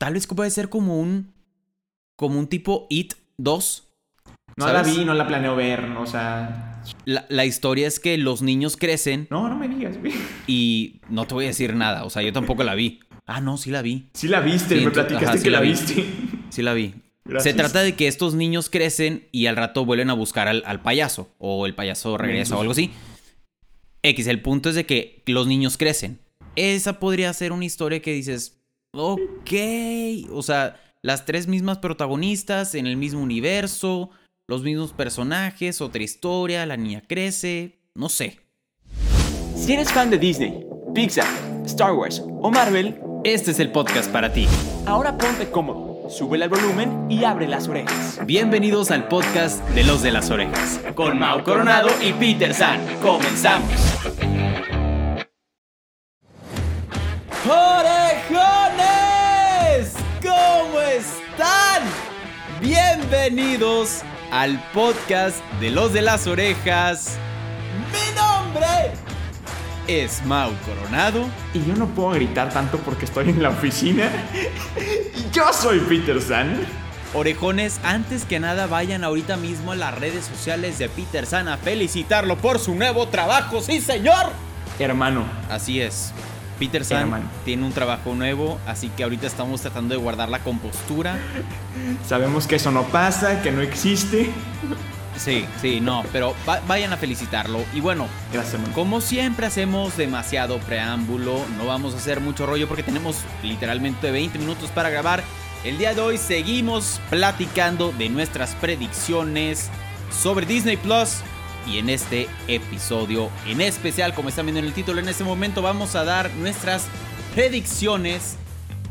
tal vez puede ser como un, como un tipo It 2. No la vi, no la planeo ver, o sea... La, la, historia es que los niños crecen. No, no me digas, güey. Y no te voy a decir nada, o sea, yo tampoco la vi. Ah, no, sí la vi. Sí la viste, me platicaste que la, viste. Sí la vi. Se trata de que estos niños crecen y al rato vuelven a buscar al, al payaso. O el payaso regresa o algo así. X, el punto es de que los niños crecen. Esa podría ser una historia que dices, ok, o sea, las tres mismas protagonistas en el mismo universo, los mismos personajes, otra historia, la niña crece, no sé. Si eres fan de Disney, Pixar, Star Wars o Marvel, este es el podcast para ti. Ahora ponte cómodo, sube el volumen y abre las orejas. Bienvenidos al podcast de los de las orejas, con Mau Coronado y Peter San. Comenzamos. Bienvenidos al podcast de los de las orejas. Mi nombre es Mau Coronado. Y yo no puedo gritar tanto porque estoy en la oficina. yo soy Peter San. Orejones, antes que nada vayan ahorita mismo a las redes sociales de Peter San a felicitarlo por su nuevo trabajo, sí señor. Hermano. Así es. Peter San tiene un trabajo nuevo, así que ahorita estamos tratando de guardar la compostura. Sabemos que eso no pasa, que no existe. Sí, sí, no, pero vayan a felicitarlo. Y bueno, Gracias, como siempre hacemos demasiado preámbulo, no vamos a hacer mucho rollo porque tenemos literalmente 20 minutos para grabar. El día de hoy seguimos platicando de nuestras predicciones sobre Disney Plus. Y en este episodio en especial, como están viendo en el título, en este momento vamos a dar nuestras predicciones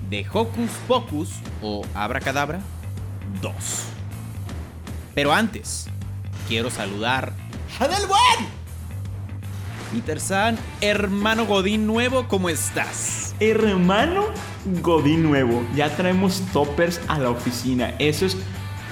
de Hocus Pocus o Abracadabra 2. Pero antes, quiero saludar a Del Buen. Peter San, hermano Godín nuevo, ¿cómo estás? Hermano Godín nuevo, ya traemos toppers a la oficina. Eso es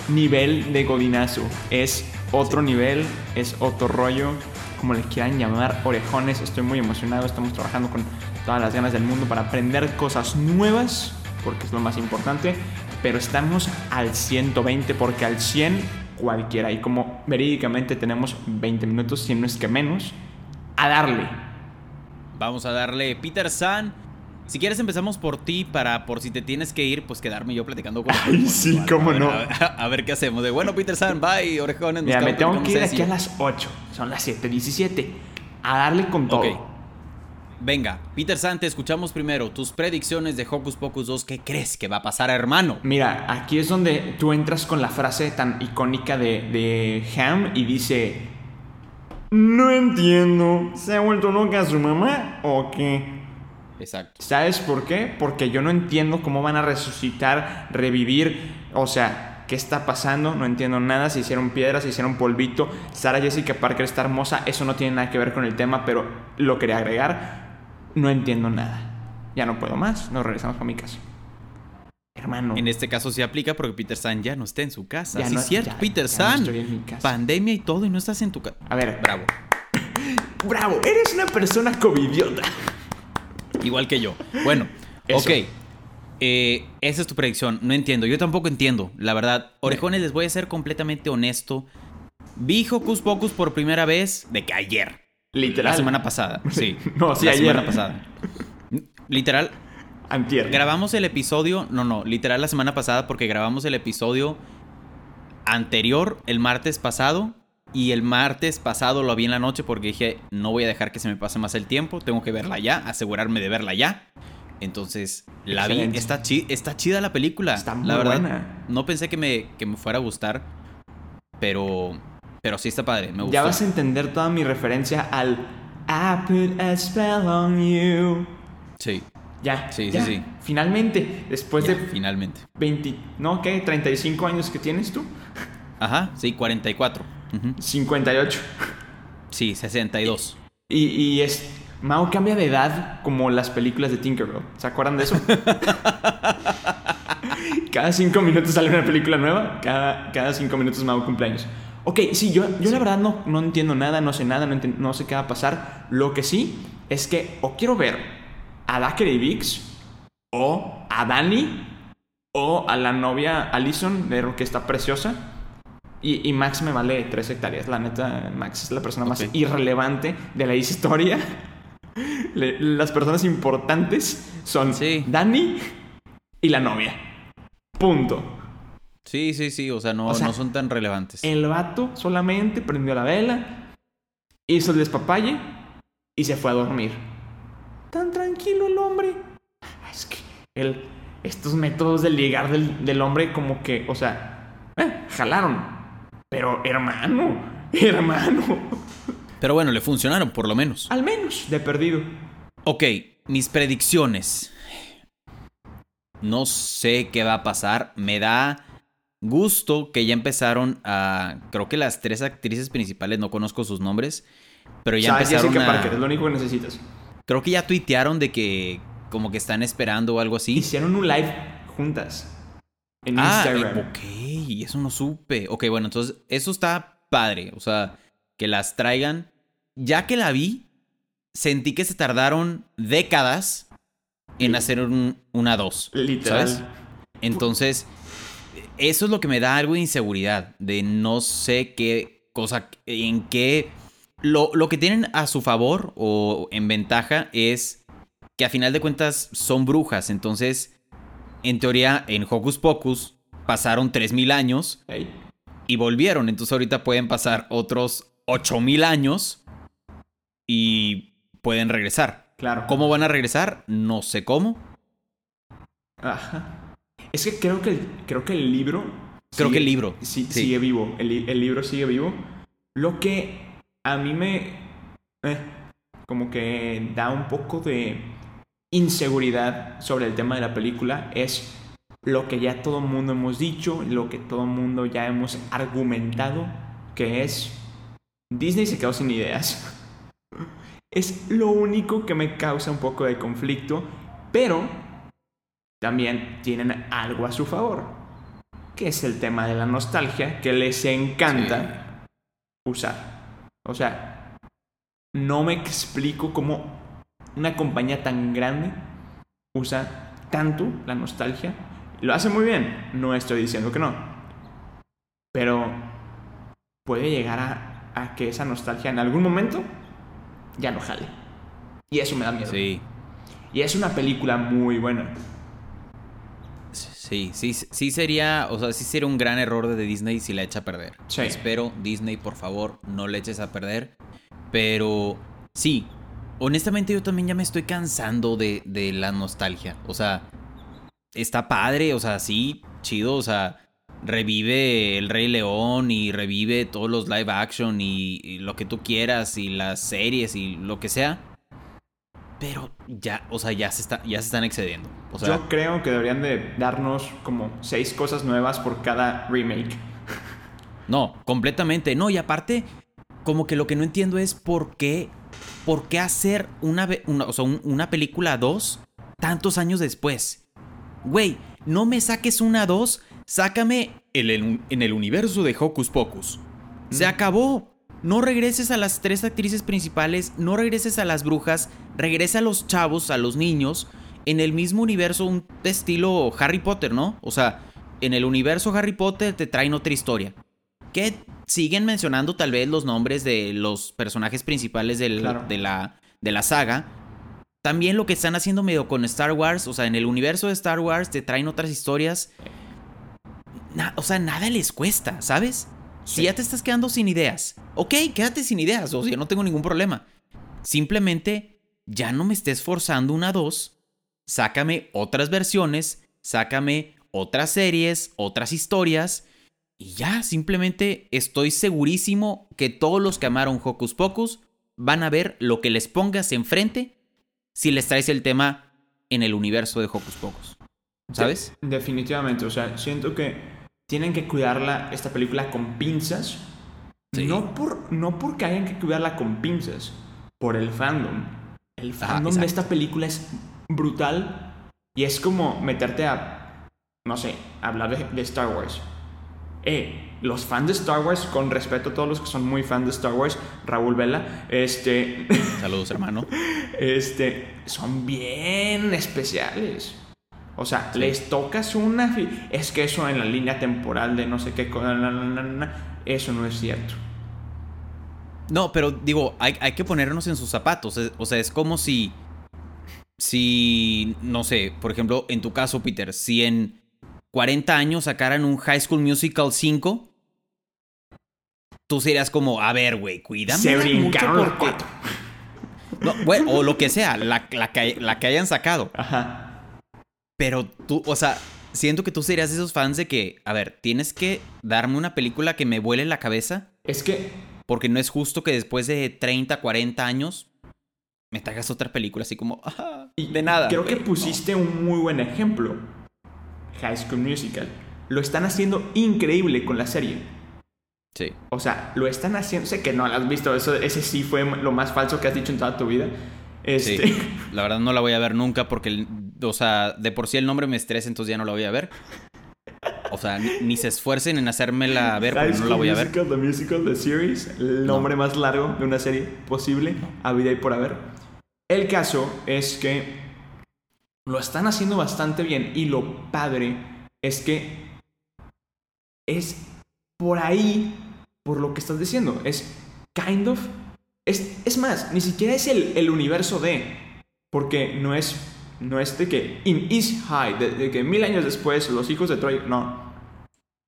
nivel de Godinazo. Es otro nivel, es otro rollo, como le quieran llamar, orejones. Estoy muy emocionado, estamos trabajando con todas las ganas del mundo para aprender cosas nuevas, porque es lo más importante. Pero estamos al 120, porque al 100 cualquiera. Y como verídicamente tenemos 20 minutos, si no es que menos, a darle. Vamos a darle Peter San. Si quieres empezamos por ti para por si te tienes que ir, pues quedarme yo platicando con Ay, sí, cómo no. A, ver qué hacemos. De bueno, Peter San, bye, orejones. Mira, me tengo que ir aquí a las 8. Son las 7:17. A darle con todo. Ok. Venga, Peter San, te escuchamos primero. Tus predicciones de Hocus Pocus 2, ¿qué crees que va a pasar, hermano? Mira, aquí es donde tú entras con la frase tan icónica de, de Ham y dice: No entiendo, ¿se ha vuelto loca su mamá o qué? Exacto. ¿Sabes por qué? Porque yo no entiendo cómo van a resucitar, revivir, o sea, ¿qué está pasando? No entiendo nada, se hicieron piedras, se hicieron polvito, Sara Jessica Parker está hermosa, eso no tiene nada que ver con el tema, pero lo quería agregar, no entiendo nada. Ya no puedo más, nos regresamos a mi casa. Hermano. En este caso sí aplica porque Peter San ya no está en su casa. Ya sí, es cierto, Peter San. estoy en mi casa. Pandemia y todo y no estás en tu casa. A ver, bravo. bravo, eres una persona covidiota. Igual que yo. Bueno, ok. Eh, esa es tu predicción. No entiendo. Yo tampoco entiendo, la verdad. Orejones, les voy a ser completamente honesto. Vi Hocus Pocus por primera vez de que ayer. Literal. La semana pasada. Sí. no, sí, la ayer. semana pasada. Literal. Antier. Grabamos el episodio. No, no. Literal la semana pasada porque grabamos el episodio anterior, el martes pasado. Y el martes pasado lo vi en la noche porque dije, no voy a dejar que se me pase más el tiempo, tengo que verla ya, asegurarme de verla ya. Entonces, la vi, está, está chida la película. Está muy la verdad, buena. No pensé que me, que me fuera a gustar, pero, pero sí está padre, me gustó. Ya vas a entender toda mi referencia al I put a spell on you. Sí. Ya, sí, ya. sí, sí. Finalmente, después ya, de... Finalmente. 20, ¿no? ¿Qué? ¿35 años que tienes tú? Ajá, sí, 44. Uh -huh. 58. Sí, 62. Y, y es. Mao cambia de edad como las películas de Tinkerbell. ¿Se acuerdan de eso? cada cinco minutos sale una película nueva. Cada, cada cinco minutos Mao cumpleaños. Ok, sí, yo, yo sí. la verdad no, no entiendo nada, no sé nada, no, no, sé qué va a pasar. Lo que sí es que o quiero ver a Daker y Vix o a Dani O a la novia Allison, de que está preciosa. Y, y Max me vale tres hectáreas. La neta, Max es la persona más irrelevante de la historia. Le- las personas importantes son Sí. Dani y la novia. Punto. Sí, sí, sí, o sea, no, O sea, no son tan relevantes. El vato solamente prendió la vela, hizo el despapalle y se fue a dormir. Tan tranquilo el hombre. Es que el, estos métodos de ligar del, del hombre como que, o sea, eh, jalaron. Pero hermano, hermano. Pero bueno, le funcionaron por lo menos. Al menos de perdido. Ok, mis predicciones. No sé qué va a pasar. Me da gusto que ya empezaron a... Creo que las tres actrices principales, no conozco sus nombres, pero ya empezaron Jessica a... Parker, es lo único que necesitas. Creo que ya tuitearon de que como que están esperando o algo así. Hicieron un live juntas. En Ah, Instagram. ok, eso no supe. Ok, bueno, entonces eso está padre. O sea, que las traigan. Ya que la vi, sentí que se tardaron décadas en hacer un- una dos. Literal. ¿Sabes? Entonces, eso es lo que me da algo de inseguridad. De no sé qué cosa, en qué... Lo, lo que tienen a su favor o en ventaja es que a final de cuentas son brujas. Entonces, en teoría, en Hocus Pocus pasaron 3.000 años y volvieron. Entonces ahorita pueden pasar otros 8.000 años y pueden regresar. Claro. ¿Cómo van a regresar? No sé cómo. Ajá. Es que creo que el, creo que el libro. Creo sigue- que el libro, sí- sí. sigue vivo. El, el libro sigue vivo. Lo que a mí me. eh, como que da un poco de inseguridad sobre el tema de la película es lo que ya todo el mundo hemos dicho, lo que todo el mundo ya hemos argumentado, que es Disney se quedó sin ideas. Es lo único que me causa un poco de conflicto, pero también tienen algo a su favor, que es el tema de la nostalgia, que les encanta usar. O sea, no me explico cómo una compañía tan grande usa tanto la nostalgia. Lo hace muy bien, no estoy diciendo que no. Pero puede llegar a, a que esa nostalgia en algún momento ya no jale. Y eso me da miedo. Sí, Y es una película muy buena. sí, sí, sí sería, o sea, sí sería un gran error de Disney si la echa a perder. Sí. Espero, Disney, por favor, no la eches a perder. Pero sí, honestamente yo también ya me estoy cansando de, de la nostalgia. O sea, está padre, o sea, sí, chido, o sea, revive El Rey León y revive todos los live action y, y lo que tú quieras y las series y lo que sea. Pero ya, o sea, ya se, está, ya se están excediendo. O sea, Yo creo que deberían de darnos como seis cosas nuevas por cada remake. No, completamente. No, y aparte, como que lo que no entiendo es por qué, por qué hacer una, una, o sea, un- una película 2 tantos años después. Güey, no me saques una 2, sácame el- el- en el universo de Hocus Pocus. Se acabó. No regreses a las tres actrices principales, no regreses a las brujas, regresa a los chavos, a los niños, en el mismo universo, un estilo Harry Potter, ¿no? O sea, en el universo Harry Potter te traen otra historia. Que siguen mencionando tal vez los nombres de los personajes principales del- Claro. de, la, de la saga. También lo que están haciendo medio con Star Wars, o sea, en el universo de Star Wars te traen otras historias. Na- o sea, nada les cuesta, ¿sabes? Si ya te estás quedando sin ideas, ok, quédate sin ideas, o sea, no tengo ningún problema. Simplemente ya no me estés forzando una 2, sácame otras versiones, sácame otras series, otras historias, y ya, simplemente estoy segurísimo que todos los que amaron Hocus Pocus van a ver lo que les pongas enfrente si les traes el tema en el universo de Hocus Pocus. ¿Sabes? De- definitivamente, o sea, siento que tienen que cuidarla, esta película con pinzas. Sí. No, por, no porque hayan que cuidarla con pinzas, por el fandom. El fandom de esta película es brutal y es como meterte a, no sé, hablar de, de Star Wars. Eh, los fans de Star Wars, con respeto a todos los que son muy fans de Star Wars, Raúl Vela, este, Saludos, hermano. este, son bien especiales. O sea, les tocas una... Es que eso en la línea temporal de no sé qué... Eso no es cierto. No, pero digo, hay, hay que ponernos en sus zapatos. O sea, es como si. Si. No sé, por ejemplo, en tu caso, Peter, si en 40 años sacaran un High School Musical 5. Tú serías como, a ver, güey, cuídame. Se brincaron los cuatro. No, o lo que sea, la, la que, la que hayan sacado. Ajá. Pero tú, o sea, siento que tú serías de esos fans de que, a ver, tienes que darme una película que me vuele la cabeza. Es que Porque no es justo que después de 30, 40 años me traigas otra película así como, "Ah, de nada. Creo que güey". pusiste un muy buen ejemplo. High School Musical. Lo están haciendo increíble con la serie. Sí. O sea, lo están haciendo. Sé que no lo has visto. Eso, ese sí fue lo más falso que has dicho en toda tu vida. Sí, Este, la verdad no la voy a ver nunca porque, o sea, de por sí el nombre me estresa, entonces ya no la voy a ver. O sea, ni, ni se esfuercen en hacérmela ver porque no la voy a ver. Musical, The Musical, The Series. El nombre más largo de una serie posible. A vida y por haber. El caso es que lo están haciendo bastante bien. Y lo padre es que es por ahí, por lo que estás diciendo. Es kind of. Es, es más, ni siquiera es el, el universo de. Porque no es. No es de que. In East High, de, de que mil años después, los hijos de Troy. No.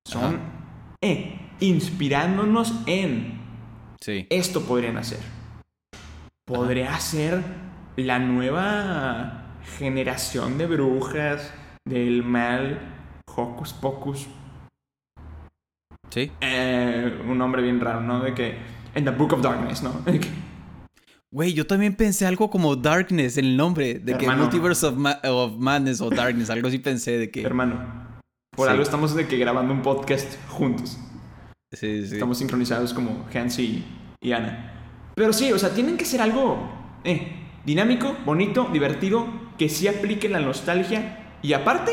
Son. Eh, inspirándonos en. Sí. Esto podrían hacer. Podría ser la nueva generación de brujas del mal. Hocus Pocus. Sí. Eh, un nombre bien raro, ¿no? De que. En the Book of Darkness, ¿no? Que- Güey, yo también pensé algo como Darkness en el nombre. De que Hermano. Multiverse of, Ma- of Madness o Darkness, algo así pensé de que. Hermano. Por Sí. algo estamos de que grabando un podcast juntos. Sí, sí. Estamos sincronizados como Hans y, y Ana. Pero sí, o sea, tienen que ser algo eh, dinámico, bonito, divertido, que sí aplique la nostalgia y aparte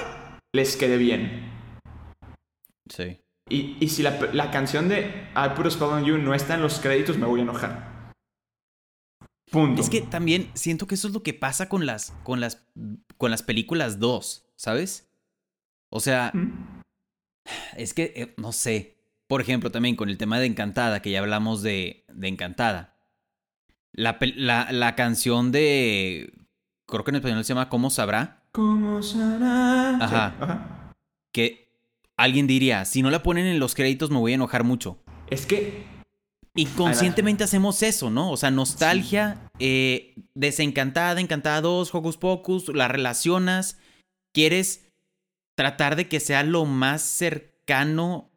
les quede bien. Sí. Y, y si la, la canción de I Put a Spell on You no está en los créditos, me voy a enojar. Punto. Es que también siento que eso es lo que pasa con las, con las, con las películas 2, ¿sabes? O sea, ¿Mm? es que, eh, no sé. Por ejemplo, también con el tema de Encantada, que ya hablamos de, de Encantada. La, la, la canción de... Creo que en español se llama ¿Cómo sabrá? ¿Cómo será? Ajá. Sí, ajá. Que alguien diría, si no la ponen en los créditos me voy a enojar mucho. Es que Inconscientemente hacemos eso, ¿no? O sea, nostalgia, eh, desencantada, encantada 2, Hocus Pocus, la relacionas, quieres tratar de que sea lo más cercano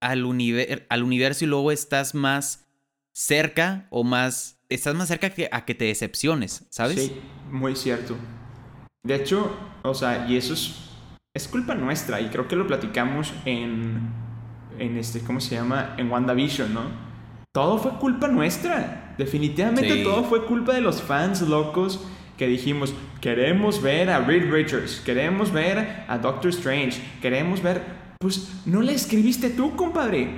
al, univer- al universo y luego estás más cerca o más, estás más cerca que, a que te decepciones, ¿sabes? Sí, muy cierto. De hecho, o sea, y eso es, es culpa nuestra, y creo que lo platicamos en, en este, ¿cómo se llama? En WandaVision, ¿no? Todo fue culpa nuestra. Definitivamente Sí. todo fue culpa de los fans locos que dijimos, queremos ver a Reed Richards, queremos ver a Doctor Strange, queremos ver... Pues no la escribiste tú, compadre.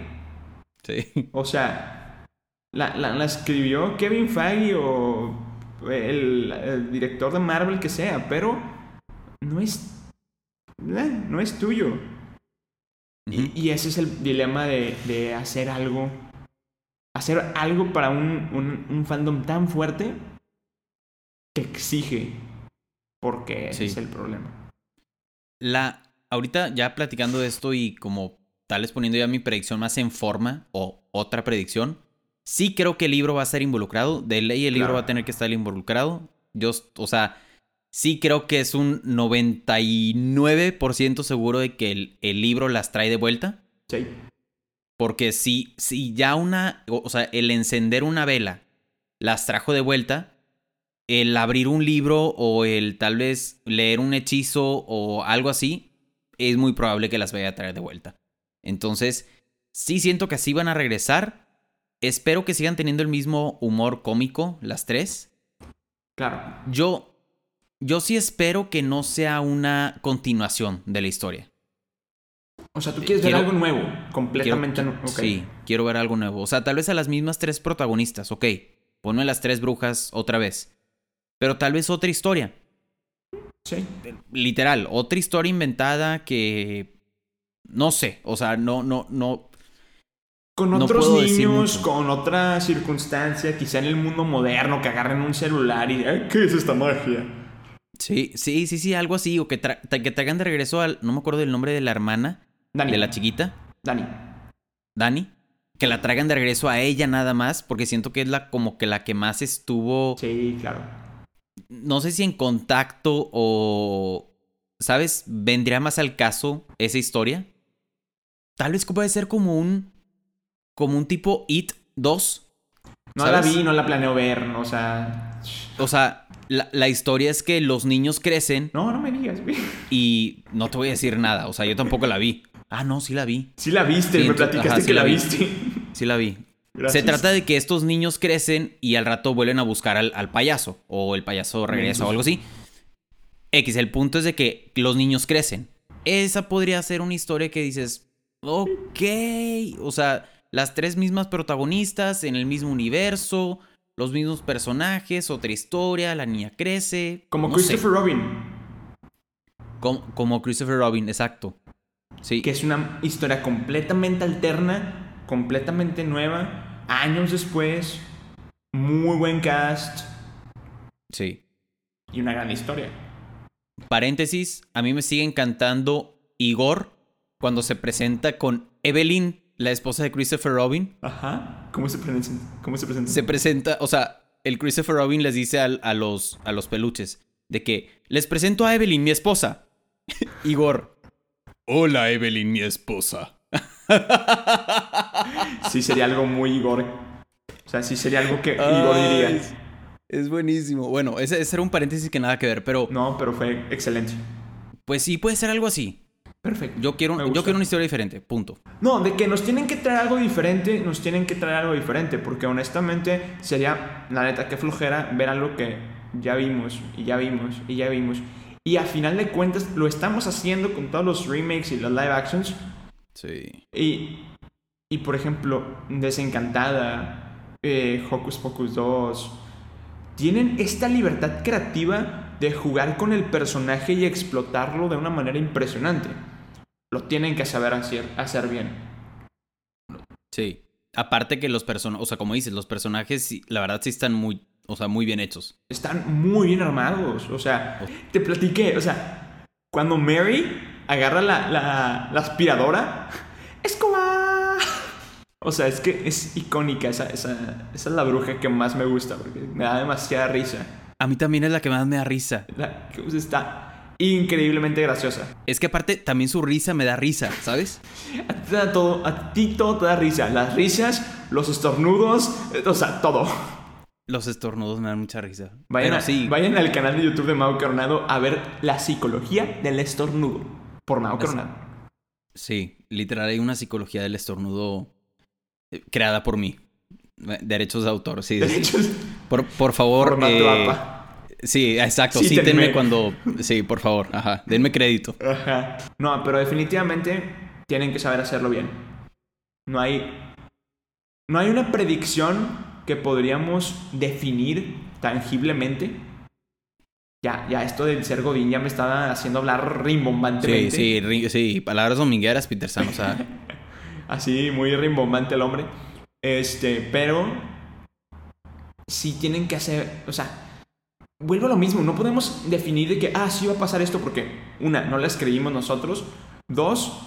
Sí. O sea, la, la- la escribió Kevin Feige o el, el director de Marvel que sea, pero no es. eh, No es tuyo. Y, y ese es el dilema de, de hacer algo. Hacer algo para un, un, un fandom tan fuerte que exige. Porque ese Sí. es el problema. La, ahorita ya platicando de esto y como tal vez poniendo ya mi predicción más en forma o otra predicción, sí creo que el libro va a ser involucrado. De ley el libro Claro. va a tener que estar involucrado. Yo, o sea, sí creo que es un 99% seguro de que el, el libro las trae de vuelta. Sí. Porque si, si ya una, o o sea, el encender una vela las trajo de vuelta, el abrir un libro o el tal vez leer un hechizo o algo así, es muy probable que las vaya a traer de vuelta. Entonces, sí siento que así van a regresar. Espero que sigan teniendo el mismo humor cómico, las tres. Claro. Yo, yo sí espero que no sea una continuación de la historia. O sea, tú quieres Quiero- ver algo nuevo. Completamente nuevo. Sí, quiero ver algo nuevo. O sea, tal vez a las mismas tres protagonistas, ok. Ponme las tres brujas otra vez. Pero tal vez otra historia. Sí. Literal, otra historia inventada que no sé, o sea, no no no Con otros niños, con otra circunstancia, quizá en el mundo moderno, que agarren un celular y "Ay, ¿qué es esta magia? Sí, sí, sí, sí, algo así o que, tra- que traigan de regreso al no me acuerdo del nombre de la hermana Dani. de la chiquita, Dani. Dani, que la traigan de regreso a ella nada más porque siento que es la como que la que más estuvo Sí, claro. no sé si en contacto o, ¿sabes? Vendría más al caso esa historia. Tal vez puede ser como un, como un tipo It 2. No la vi, no la planeo ver, no, o sea... O sea, la, la historia es que los niños crecen No, no me digas, güey. y no te voy a decir nada. O sea, yo tampoco la vi. Ah, no, sí la vi. Sí la viste, Sí, me platicaste ajá, sí que la la vi. viste. Sí la vi. Gracias. Se trata de que estos niños crecen y al rato vuelven a buscar al, al payaso. O el payaso regresa o algo así. X, el punto es de que los niños crecen. Esa podría ser una historia que dices, ok. O sea, las tres mismas protagonistas en el mismo universo, los mismos personajes, otra historia, la niña crece. Como no sé. Christopher Robin, Como, como Christopher Robin, exacto. Sí. que es una historia completamente alterna, completamente nueva, años después, muy buen cast Sí. y una gran historia. Paréntesis, a mí me sigue encantando Igor cuando se presenta con Evelyn, la esposa de Christopher Robin. Ajá. ¿Cómo se presenta? ¿Cómo se presenta? Se presenta, o sea, el Christopher Robin les dice al- a, los, a los peluches de que les presento a Evelyn, mi esposa. Igor. Hola Evelyn, mi esposa. Sí sería algo muy Igor. O sea, sí sería algo que Igor Ay, diría. es- Es buenísimo. Bueno, ese, ese era un paréntesis que nada que ver, pero No, pero fue excelente. pues sí puede ser algo así. Perfecto. Yo quiero, yo quiero una historia diferente, punto. No, de que nos tienen que traer algo diferente, nos tienen que traer algo diferente, porque honestamente sería, la neta, que flojera ver algo que ya vimos, y ya vimos, y ya vimos. Y a final de cuentas lo estamos haciendo con todos los remakes y los live actions. Sí. Y, y por ejemplo, Desencantada, eh, Hocus Pocus 2, tienen esta libertad creativa de jugar con el personaje y explotarlo de una manera impresionante. Lo tienen que saber hacer, hacer bien. Sí. Aparte que los personajes, o sea, como dices, los personajes, la verdad sí están muy, o sea, muy bien hechos. Están muy bien armados. O sea, te platiqué. O sea, cuando Mary agarra la, la, la aspiradora, ¡Escoba! O sea, es que es icónica. Esa, esa, esa es la bruja que más me gusta porque me da demasiada risa. A mí también es la que más me da risa. La, está increíblemente graciosa. Es que aparte también su risa me da risa, ¿sabes? A ti, da todo, a ti todo te da risa. Las risas, los estornudos, eh, o sea, todo. Los estornudos me dan mucha risa. Vayan, Pero a- sí, vayan al canal de YouTube de Mau Coronado a ver la psicología del estornudo. Por Las- Coronado. sí, literal hay una psicología del estornudo eh, creada por mí. Derechos de autor, sí. De hecho, Por, por favor. Formato eh. Sí, exacto. Cítenme. Cítenme cuando. Sí, por favor. Ajá. Denme crédito. Ajá. No, pero definitivamente tienen que saber hacerlo bien. No hay. No hay una predicción que podríamos definir tangiblemente. Ya, ya esto del ser Godín ya me estaba haciendo hablar Sí, rimbombantemente. sí, ri- sí. Palabras domingueras, Peter San. O sea, Así, muy rimbombante el hombre. Este, pero. Sí tienen que hacer. O sea. Vuelvo a lo mismo. No podemos definir de que, ah, sí va a pasar esto porque, una, no la escribimos nosotros. Dos,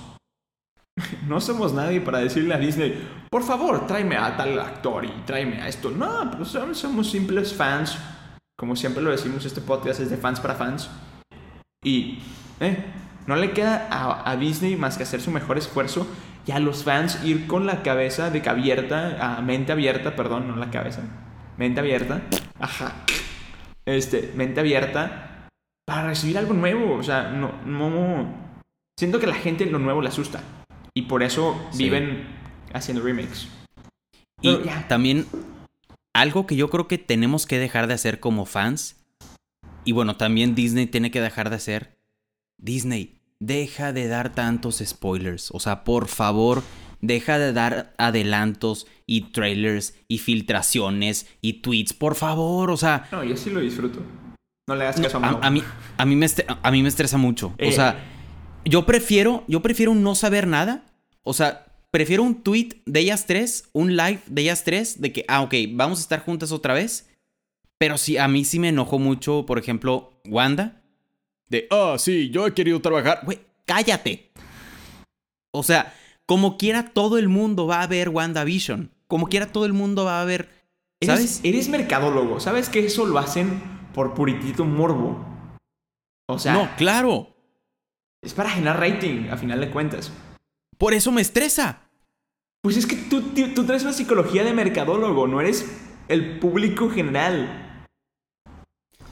no somos nadie para decirle a Disney, por favor, tráeme a tal actor y tráeme a esto. No, pues somos, simples fans. Como siempre lo decimos, este podcast es de fans para fans. Y, eh, no le queda a, Disney más que hacer su mejor esfuerzo y a los fans ir con la cabeza de que abierta, mente abierta, perdón, no la cabeza, mente abierta, ajá, este, mente abierta para recibir algo nuevo, o sea, no, no, siento que la gente lo nuevo le asusta y por eso Sí. viven haciendo remakes. Y Pero también algo que yo creo que tenemos que dejar de hacer como fans, y bueno, también Disney tiene que dejar de hacer, Disney, deja de dar tantos spoilers, o sea, por favor, deja de dar adelantos y trailers y filtraciones y tweets, por favor, o sea, No, yo sí lo disfruto. No le hagas caso a. A, a mí, a, mí me a mí me estresa mucho. Eh. O sea, yo prefiero, yo prefiero no saber nada. O sea, prefiero un tweet de ellas tres, un live de ellas tres, de que, ah, ok, vamos a estar juntas otra vez. Pero sí, a mí sí me enojó mucho, por ejemplo, Wanda. De, ah, sí, yo he querido trabajar. Güey, cállate. O sea, como quiera todo el mundo va a ver WandaVision. Como quiera todo el mundo va a ver, Eres- ¿sabes? Eres, mercadólogo. ¿Sabes que eso lo hacen por puritito morbo? O sea, no, claro. es para generar rating, a final de cuentas. Por eso me estresa. Pues es que tú, tú, tú traes una psicología de mercadólogo, no eres el público general.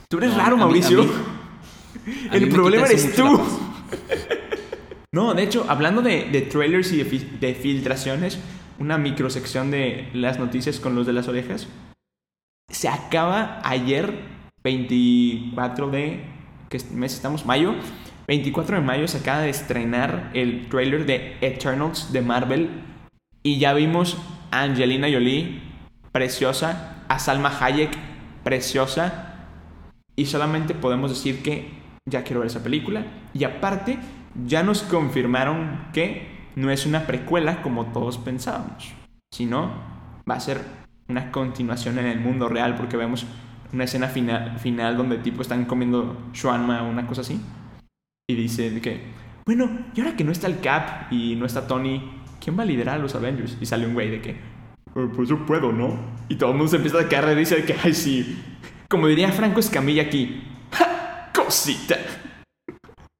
Tú eres No, raro, mí- Mauricio. mí- el problema eres tú. No, de hecho, hablando de, trailers y de, de filtraciones, una microsección de las noticias con los de las orejas. Se acaba ayer, 24 de. ¿Qué mes estamos? Mayo. 24 de mayo se acaba de estrenar el trailer de Eternals de Marvel. Y ya vimos a Angelina Jolie, preciosa. A Salma Hayek, preciosa. Y solamente podemos decir que ya quiero ver esa película. Y aparte, ya nos confirmaron que no es una precuela como todos pensábamos. Sino va a ser una continuación en el mundo real porque vemos una escena final, final donde tipo están comiendo shawarma o una cosa así. Y dice que, bueno, y ahora que no está el Cap y no está Tony, ¿quién va a liderar los Avengers? Y sale un güey de que, "Eh, pues yo puedo, ¿no? Y todo el mundo se empieza a caer y dice que, ay, sí. Como diría Franco Escamilla aquí, "Ja, cosita.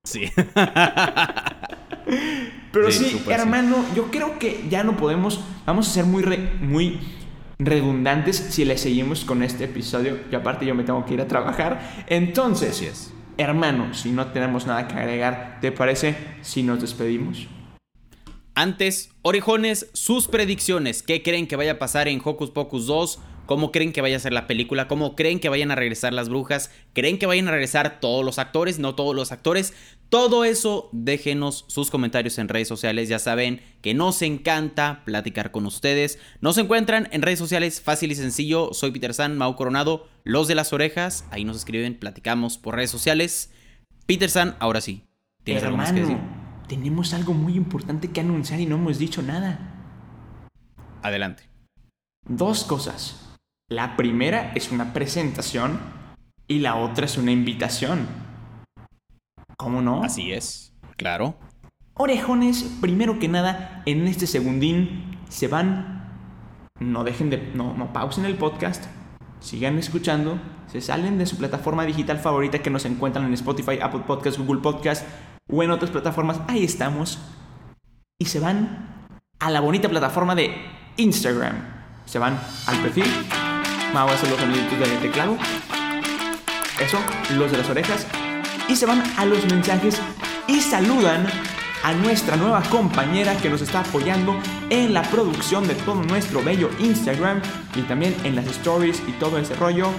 Sí. Pero Sí, sí, sí. hermano, yo creo que ya no podemos, vamos a ser muy, re- muy redundantes si le seguimos con este episodio. Y aparte yo me tengo que ir a trabajar. Entonces, es. hermano, si no tenemos nada que agregar, ¿te parece si nos despedimos? Antes, orejones, sus predicciones. ¿Qué creen que vaya a pasar en Hocus Pocus 2? ¿Cómo creen que vaya a ser la película? ¿Cómo creen que vayan a regresar las brujas? ¿Creen que vayan a regresar todos los actores? No todos los actores. Todo eso, déjenos sus comentarios en redes sociales. Ya saben que nos encanta platicar con ustedes. Nos encuentran en redes sociales fácil y sencillo. Soy Peter San, Mau Coronado, los de las orejas. Ahí nos escriben, platicamos por redes sociales. Peter San, ahora sí. ¿Tienes algo más que decir? tenemos algo muy importante que anunciar y no hemos dicho nada. Adelante. Dos cosas. La primera es una presentación y la otra es una invitación. ¿Cómo no? Así es. Claro. Orejones, primero que nada, en este segundín se van. No dejen de. No, no pausen el podcast. Sigan escuchando. Se salen de su plataforma digital favorita que nos encuentran en Spotify, Apple Podcast, Google Podcast o en otras plataformas. Ahí estamos. Y se van a la bonita plataforma de Instagram. Se van al perfil. Mau hace los soniditos de teclado. Eso, los de las orejas. Y se van a los mensajes y saludan a nuestra nueva compañera que nos está apoyando en la producción de todo nuestro bello Instagram y también en las stories y todo ese rollo.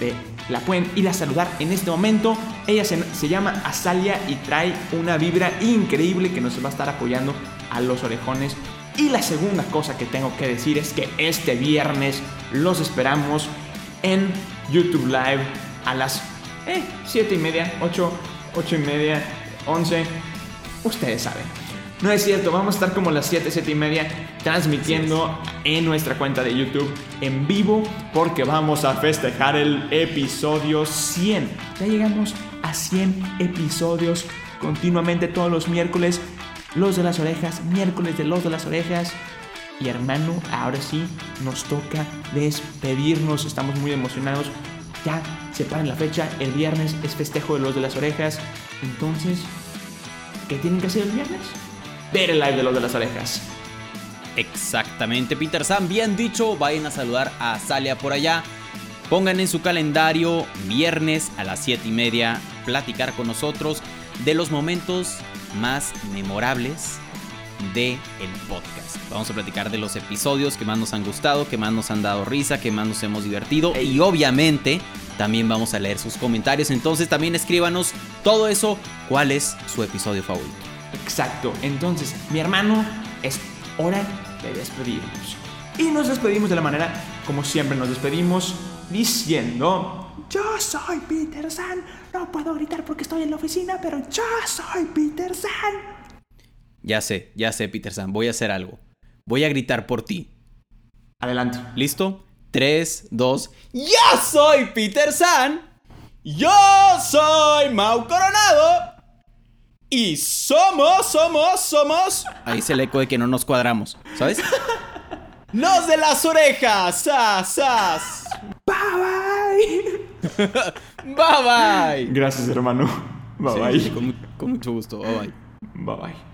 De, la pueden ir a saludar en este momento. Ella se, se llama Azalia y trae una vibra increíble que nos va a estar apoyando a los orejones. Y la segunda cosa que tengo que decir es que este viernes los esperamos en YouTube Live a las eh, 7 y media, 8, 8 y media, 11. Ustedes saben. No es cierto, vamos a estar como las 7, 7 y media transmitiendo en nuestra cuenta de YouTube en vivo porque vamos a festejar el episodio 100. Ya llegamos a 100 episodios continuamente todos los miércoles. Los de las orejas, miércoles de los de las orejas. Y hermano, ahora sí nos toca despedirnos. Estamos muy emocionados. Ya separen la fecha. El viernes es festejo de los de las orejas. Entonces, ¿qué tienen que hacer el viernes? Ver el live de los de las orejas. Exactamente, Peter Sam, bien dicho. Vayan a saludar a Salia por allá. Pongan en su calendario viernes a las 7 y media platicar con nosotros de los momentos más memorables de el podcast. Vamos a platicar de los episodios que más nos han gustado, que más nos han dado risa, que más nos hemos divertido y obviamente también vamos a leer sus comentarios. Entonces también escríbanos todo eso, cuál es su episodio favorito. Exacto. Entonces, mi hermano, es hora de despedirnos. Y nos despedimos de la manera como siempre nos despedimos, diciendo... yo soy Peter San. No puedo gritar porque estoy en la oficina, pero yo soy Peter San. Ya sé, ya sé, Peter San. Voy a hacer algo. Voy a gritar por ti. Adelante. ¿Listo? 3, 2. ¡Ya soy Peter San! ¡Yo soy Mau Coronado! Y somos, somos, somos. Ahí se le eco de que no nos cuadramos, ¿sabes? ¡Los de las orejas! ¡Sas, sas! Bye bye. ¡Bye bye! Gracias, hermano. Bye Sí, bye. con mucho gusto. Bye bye. Bye bye.